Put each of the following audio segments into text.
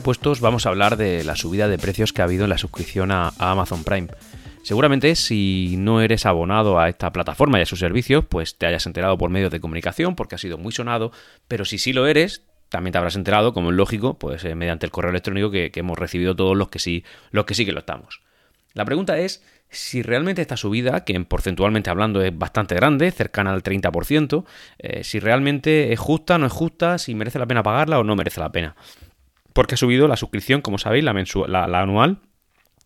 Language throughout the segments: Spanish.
Puestos, vamos a hablar de la subida de precios que ha habido en la suscripción a, Amazon Prime. Seguramente si no eres abonado a esta plataforma y a sus servicios, pues te hayas enterado por medios de comunicación porque ha sido muy sonado, pero si sí lo eres, también te habrás enterado, como es lógico, pues eh, mediante el correo electrónico que, hemos recibido todos los que sí, los que sí que lo estamos. La pregunta es si realmente esta subida, que porcentualmente hablando es bastante grande, cercana al 30%, eh, si realmente es justa, no es justa, si merece la pena pagarla o no merece la pena. Porque ha subido la suscripción, como sabéis, la, la, anual,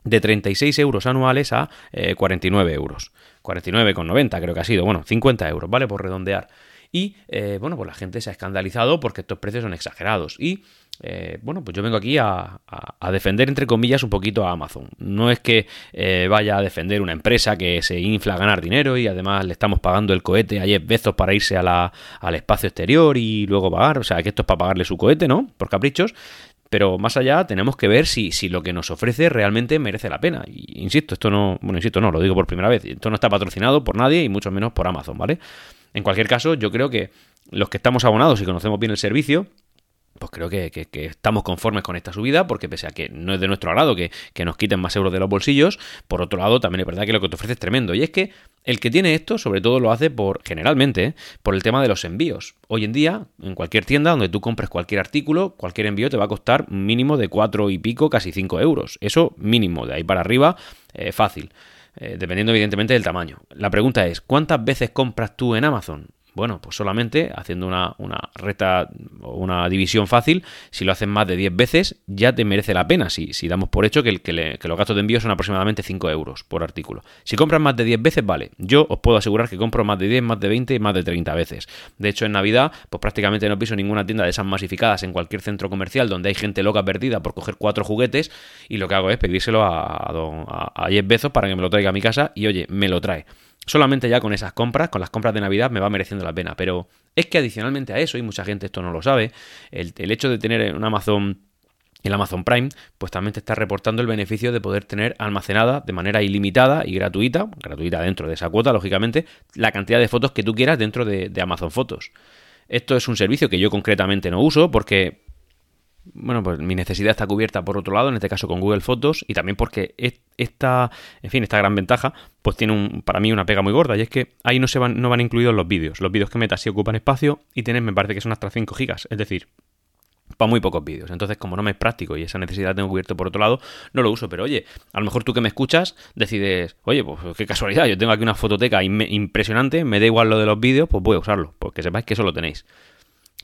de 36 euros anuales a 49 eh, euros. 49,90 creo que ha sido, bueno, 50 euros, ¿vale? Por redondear. Y eh, bueno, pues la gente se ha escandalizado porque estos precios son exagerados. Y eh, bueno, pues yo vengo aquí a, defender, entre comillas, un poquito a Amazon. No es que eh, vaya a defender una empresa que se infla a ganar dinero y además le estamos pagando el cohete a Jeff Bezos para irse al espacio exterior y luego pagar. O sea, que esto es para pagarle su cohete, ¿no? Por caprichos. Pero más allá tenemos que ver si, si lo que nos ofrece realmente merece la pena. Y, insisto, esto no, bueno, insisto, no, lo digo por primera vez. Esto no está patrocinado por nadie y mucho menos por Amazon, ¿vale? En cualquier caso, yo creo que los que estamos abonados y conocemos bien el servicio, pues creo que, estamos conformes con esta subida, porque pese a que no es de nuestro agrado que, nos quiten más euros de los bolsillos, por otro lado también es verdad que lo que te ofrece es tremendo. Y es que el que tiene esto, sobre todo lo hace por, generalmente, ¿eh? por el tema de los envíos. Hoy en día, en cualquier tienda donde tú compres cualquier artículo, cualquier envío te va a costar mínimo de cuatro y pico, casi 5 euros. Eso mínimo, de ahí para arriba, eh, fácil. Eh, dependiendo evidentemente del tamaño. La pregunta es, ¿cuántas veces compras tú en Amazon? Bueno, pues solamente haciendo una, una reta o una división fácil, si lo haces más de 10 veces, ya te merece la pena. Si, si damos por hecho que, el, que, los gastos de envío son aproximadamente 5 euros por artículo. Si compras más de 10 veces, vale. Yo os puedo asegurar que compro más de 10, más de 20 y más de 30 veces. De hecho, en Navidad, pues prácticamente no piso ninguna tienda de esas masificadas en cualquier centro comercial donde hay gente loca perdida por coger cuatro juguetes y lo que hago es pedírselo a, a, a Jeff Bezos para que me lo traiga a mi casa y oye, me lo trae solamente ya con esas compras, con las compras de Navidad, me va mereciendo la pena. Pero es que adicionalmente a eso, y mucha gente esto no lo sabe, el, hecho de tener un Amazon el Amazon Prime, pues también te está reportando el beneficio de poder tener almacenada de manera ilimitada y gratuita, gratuita dentro de esa cuota, lógicamente, la cantidad de fotos que tú quieras dentro de, de Amazon Fotos. Esto es un servicio que yo concretamente no uso porque bueno, pues mi necesidad está cubierta por otro lado, en este caso con Google Fotos, y también porque esta, en fin, esta gran ventaja, pues tiene un, para mí una pega muy gorda, y es que ahí no se van, no van incluidos los vídeos. Los vídeos que metas sí ocupan espacio y tienes, me parece que son hasta 5 gigas, es decir, para muy pocos vídeos. Entonces, como no me es práctico y esa necesidad tengo cubierto por otro lado, no lo uso. Pero oye, a lo mejor tú que me escuchas decides, oye, pues qué casualidad, yo tengo aquí una fototeca impresionante, me da igual lo de los vídeos, pues voy a usarlo, porque sepáis que eso lo tenéis.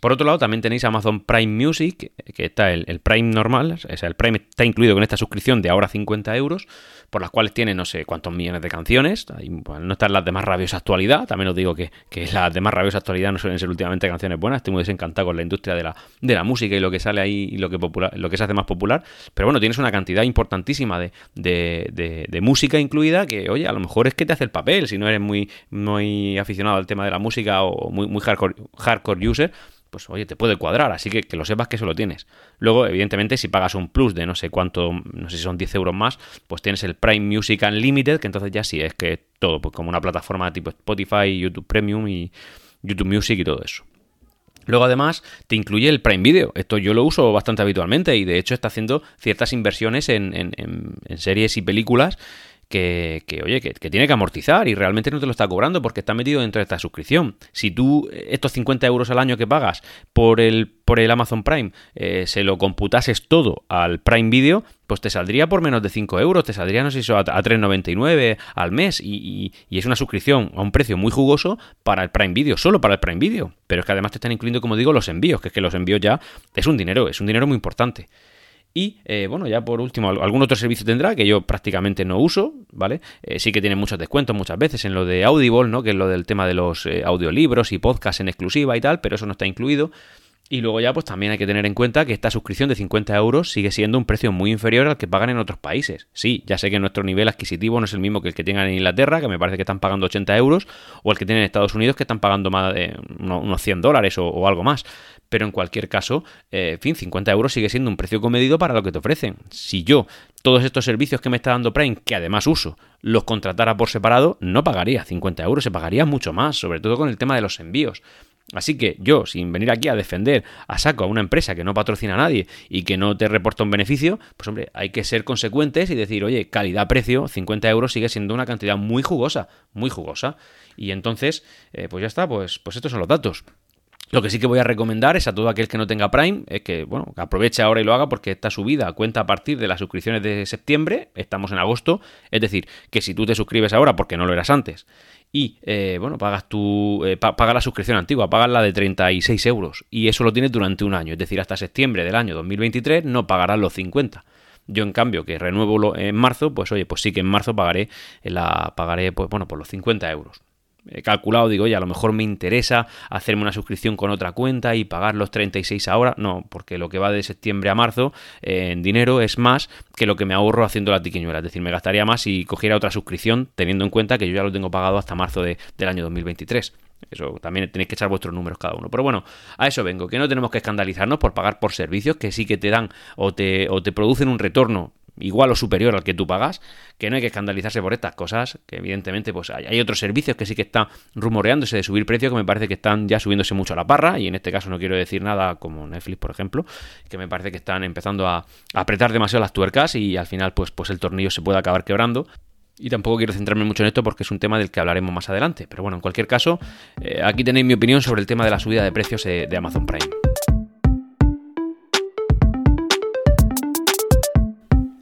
Por otro lado, también tenéis Amazon Prime Music, que está el, Prime normal, o sea, el Prime está incluido con esta suscripción de ahora 50 euros, por las cuales tiene no sé cuántos millones de canciones. no están las de más rabiosa actualidad, también os digo que, las de más rabiosa actualidad no suelen ser últimamente canciones buenas, estoy muy desencantado con la industria de la, de la música y lo que sale ahí y lo que, popular, lo que se hace más popular. Pero bueno, tienes una cantidad importantísima de, de, música incluida que, oye, a lo mejor es que te hace el papel si no eres muy, muy aficionado al tema de la música o muy, muy hardcore, hardcore user pues oye, te puede cuadrar, así que que lo sepas que eso lo tienes. Luego, evidentemente, si pagas un plus de no sé cuánto, no sé si son 10 euros más, pues tienes el Prime Music Unlimited, que entonces ya sí es que todo, pues como una plataforma tipo Spotify, YouTube Premium y YouTube Music y todo eso. Luego además te incluye el Prime Video. Esto yo lo uso bastante habitualmente y de hecho está haciendo ciertas inversiones en, en series y películas que, oye, que, tiene que amortizar y realmente no te lo está cobrando porque está metido dentro de esta suscripción. Si tú estos 50 euros al año que pagas por el, por el Amazon Prime eh, se lo computases todo al Prime Video, pues te saldría por menos de 5 euros, te saldría, no sé si a, 3,99 al mes y, y, es una suscripción a un precio muy jugoso para el Prime Video, solo para el Prime Video. Pero es que además te están incluyendo, como digo, los envíos, que es que los envíos ya es un dinero, es un dinero muy importante. Y eh, bueno, ya por último, algún otro servicio tendrá que yo prácticamente no uso, ¿vale? Eh, sí que tiene muchos descuentos muchas veces en lo de Audible, ¿no? Que es lo del tema de los eh, audiolibros y podcasts en exclusiva y tal, pero eso no está incluido. Y luego ya pues también hay que tener en cuenta que esta suscripción de 50 euros sigue siendo un precio muy inferior al que pagan en otros países. Sí, ya sé que nuestro nivel adquisitivo no es el mismo que el que tengan en Inglaterra, que me parece que están pagando 80 euros, o el que tienen en Estados Unidos, que están pagando más de unos 100 dólares o algo más pero en cualquier caso, eh, en fin, 50 euros sigue siendo un precio comedido para lo que te ofrecen. Si yo todos estos servicios que me está dando Prime, que además uso, los contratara por separado, no pagaría 50 euros, se pagaría mucho más, sobre todo con el tema de los envíos. Así que yo, sin venir aquí a defender a saco a una empresa que no patrocina a nadie y que no te reporta un beneficio, pues hombre, hay que ser consecuentes y decir, oye, calidad-precio, 50 euros sigue siendo una cantidad muy jugosa, muy jugosa. Y entonces, eh, pues ya está, pues, pues estos son los datos. Lo que sí que voy a recomendar es a todo aquel que no tenga Prime, es que, bueno, aproveche ahora y lo haga porque esta subida cuenta a partir de las suscripciones de septiembre, estamos en agosto, es decir, que si tú te suscribes ahora porque no lo eras antes y, eh, bueno, pagas tu, eh, la suscripción antigua, pagas la de 36 euros y eso lo tienes durante un año, es decir, hasta septiembre del año 2023 no pagarás los 50. Yo, en cambio, que renuevo en marzo, pues oye, pues sí que en marzo pagaré, la, pagaré pues, bueno, por los 50 euros he calculado, digo, oye, a lo mejor me interesa hacerme una suscripción con otra cuenta y pagar los 36 ahora. No, porque lo que va de septiembre a marzo eh, en dinero es más que lo que me ahorro haciendo la tiquiñuela. Es decir, me gastaría más si cogiera otra suscripción, teniendo en cuenta que yo ya lo tengo pagado hasta marzo del año 2023. Eso también tenéis que echar vuestros números cada uno. Pero bueno, a eso vengo, que no tenemos que escandalizarnos por pagar por servicios que sí que te dan o te, o te producen un retorno igual o superior al que tú pagas, que no hay que escandalizarse por estas cosas, que evidentemente pues hay, otros servicios que sí que están rumoreándose de subir precios que me parece que están ya subiéndose mucho a la parra, y en este caso no quiero decir nada como Netflix, por ejemplo, que me parece que están empezando a, apretar demasiado las tuercas y al final pues, pues el tornillo se puede acabar quebrando. Y tampoco quiero centrarme mucho en esto porque es un tema del que hablaremos más adelante. Pero bueno, en cualquier caso, eh, aquí tenéis mi opinión sobre el tema de la subida de precios de Amazon Prime.